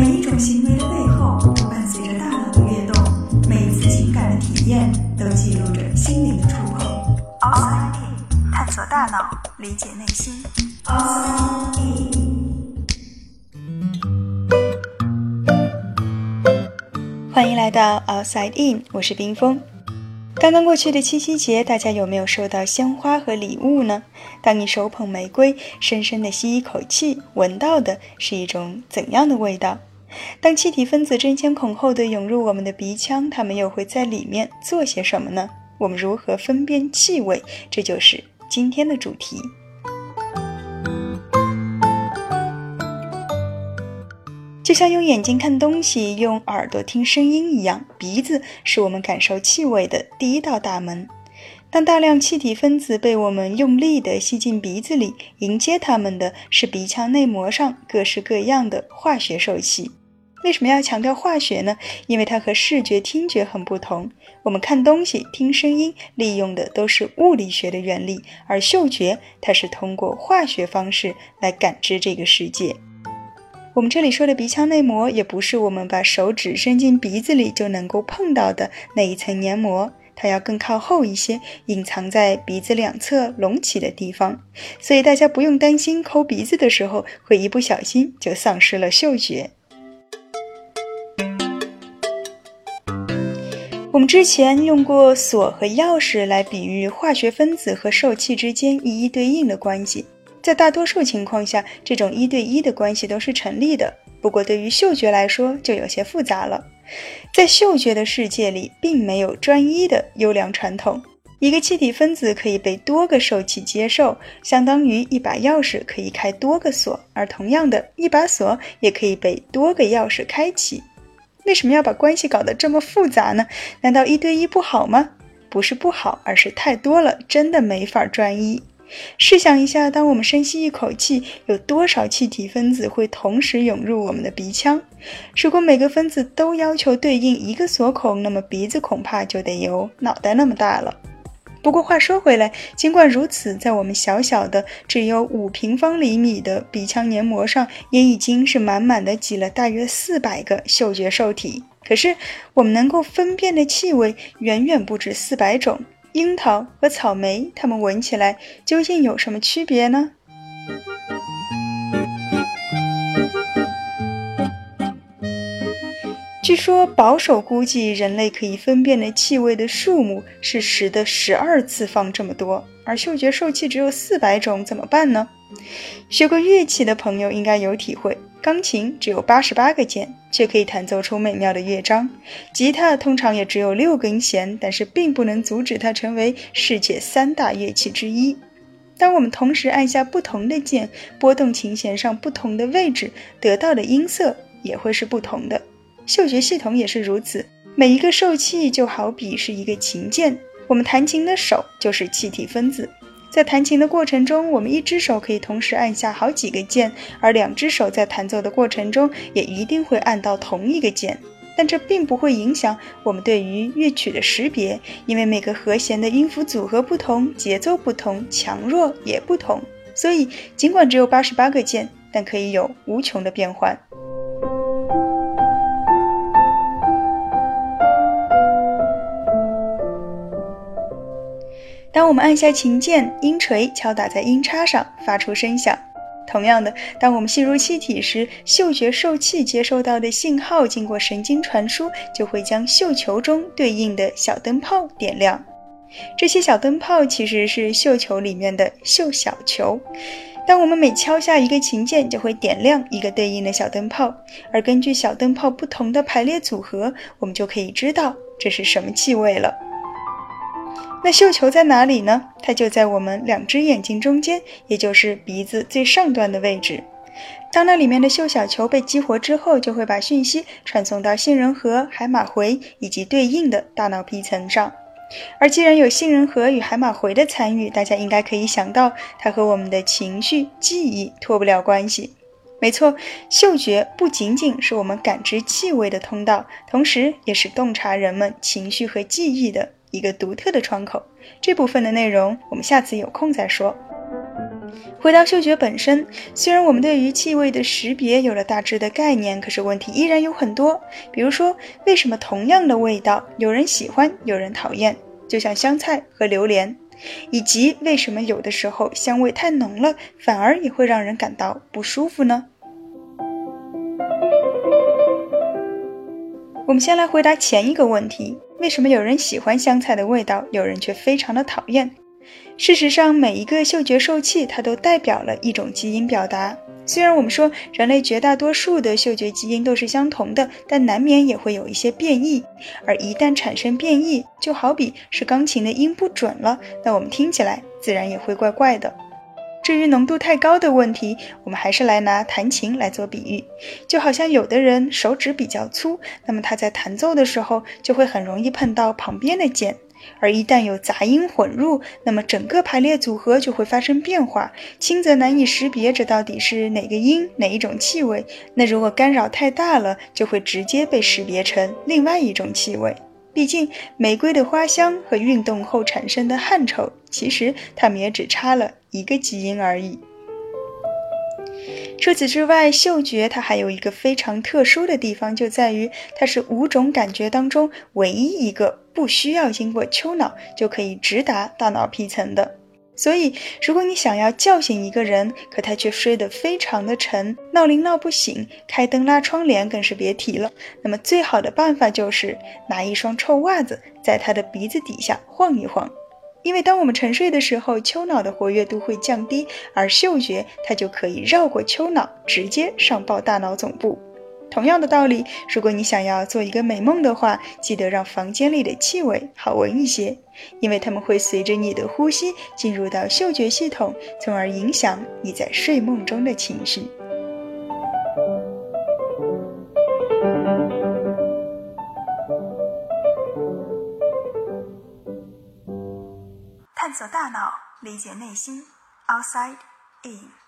每一种行为的背后都，伴随着大脑的跃动；每一次情感的体验，都记录着心灵的触碰。Outside In，探索大脑，理解内心。Outside In，欢迎来到 Outside In，我是冰峰。刚刚过去的七夕节，大家有没有收到鲜花和礼物呢？当你手捧玫瑰，深深的吸一口气，闻到的是一种怎样的味道？当气体分子争先恐后的涌入我们的鼻腔，它们又会在里面做些什么呢？我们如何分辨气味？这就是今天的主题。就像用眼睛看东西，用耳朵听声音一样，鼻子是我们感受气味的第一道大门。当大量气体分子被我们用力地吸进鼻子里，迎接它们的是鼻腔内膜上各式各样的化学受气。为什么要强调化学呢？因为它和视觉、听觉很不同。我们看东西、听声音，利用的都是物理学的原理，而嗅觉它是通过化学方式来感知这个世界。我们这里说的鼻腔内膜，也不是我们把手指伸进鼻子里就能够碰到的那一层黏膜，它要更靠后一些，隐藏在鼻子两侧隆起的地方。所以大家不用担心抠鼻子的时候会一不小心就丧失了嗅觉。我们之前用过锁和钥匙来比喻化学分子和受气之间一一对应的关系。在大多数情况下，这种一对一的关系都是成立的。不过，对于嗅觉来说就有些复杂了。在嗅觉的世界里，并没有专一的优良传统。一个气体分子可以被多个受气接受，相当于一把钥匙可以开多个锁；而同样的一把锁也可以被多个钥匙开启。为什么要把关系搞得这么复杂呢？难道一对一不好吗？不是不好，而是太多了，真的没法专一。试想一下，当我们深吸一口气，有多少气体分子会同时涌入我们的鼻腔？如果每个分子都要求对应一个锁孔，那么鼻子恐怕就得有脑袋那么大了。不过话说回来，尽管如此，在我们小小的只有五平方厘米的鼻腔黏膜上，也已经是满满的挤了大约四百个嗅觉受体。可是，我们能够分辨的气味远远不止四百种。樱桃和草莓，它们闻起来究竟有什么区别呢？据说保守估计，人类可以分辨的气味的数目是十的十二次方这么多，而嗅觉受气只有四百种，怎么办呢？学过乐器的朋友应该有体会。钢琴只有八十八个键，却可以弹奏出美妙的乐章。吉他通常也只有六根弦，但是并不能阻止它成为世界三大乐器之一。当我们同时按下不同的键，拨动琴弦上不同的位置，得到的音色也会是不同的。嗅觉系统也是如此，每一个受气就好比是一个琴键，我们弹琴的手就是气体分子。在弹琴的过程中，我们一只手可以同时按下好几个键，而两只手在弹奏的过程中也一定会按到同一个键。但这并不会影响我们对于乐曲的识别，因为每个和弦的音符组合不同，节奏不同，强弱也不同。所以，尽管只有八十八个键，但可以有无穷的变换。当我们按下琴键，音锤敲打在音叉上，发出声响。同样的，当我们吸入气体时，嗅觉受气接收到的信号经过神经传输，就会将嗅球中对应的小灯泡点亮。这些小灯泡其实是嗅球里面的嗅小球。当我们每敲下一个琴键，就会点亮一个对应的小灯泡。而根据小灯泡不同的排列组合，我们就可以知道这是什么气味了。那嗅球在哪里呢？它就在我们两只眼睛中间，也就是鼻子最上端的位置。当那里面的嗅小球被激活之后，就会把讯息传送到杏仁核、海马回以及对应的大脑皮层上。而既然有杏仁核与海马回的参与，大家应该可以想到，它和我们的情绪、记忆脱不了关系。没错，嗅觉不仅仅是我们感知气味的通道，同时也是洞察人们情绪和记忆的。一个独特的窗口，这部分的内容我们下次有空再说。回到嗅觉本身，虽然我们对于气味的识别有了大致的概念，可是问题依然有很多。比如说，为什么同样的味道，有人喜欢，有人讨厌？就像香菜和榴莲，以及为什么有的时候香味太浓了，反而也会让人感到不舒服呢？我们先来回答前一个问题：为什么有人喜欢香菜的味道，有人却非常的讨厌？事实上，每一个嗅觉受器，它都代表了一种基因表达。虽然我们说人类绝大多数的嗅觉基因都是相同的，但难免也会有一些变异。而一旦产生变异，就好比是钢琴的音不准了，那我们听起来自然也会怪怪的。至于浓度太高的问题，我们还是来拿弹琴来做比喻，就好像有的人手指比较粗，那么他在弹奏的时候就会很容易碰到旁边的键。而一旦有杂音混入，那么整个排列组合就会发生变化，轻则难以识别这到底是哪个音、哪一种气味；那如果干扰太大了，就会直接被识别成另外一种气味。毕竟，玫瑰的花香和运动后产生的汗臭，其实它们也只差了一个基因而已。除此之外，嗅觉它还有一个非常特殊的地方，就在于它是五种感觉当中唯一一个不需要经过丘脑就可以直达大脑皮层的。所以，如果你想要叫醒一个人，可他却睡得非常的沉，闹铃闹不醒，开灯拉窗帘更是别提了。那么，最好的办法就是拿一双臭袜子在他的鼻子底下晃一晃。因为当我们沉睡的时候，丘脑的活跃度会降低，而嗅觉它就可以绕过丘脑，直接上报大脑总部。同样的道理，如果你想要做一个美梦的话，记得让房间里的气味好闻一些，因为它们会随着你的呼吸进入到嗅觉系统，从而影响你在睡梦中的情绪。探索大脑，理解内心。Outside in。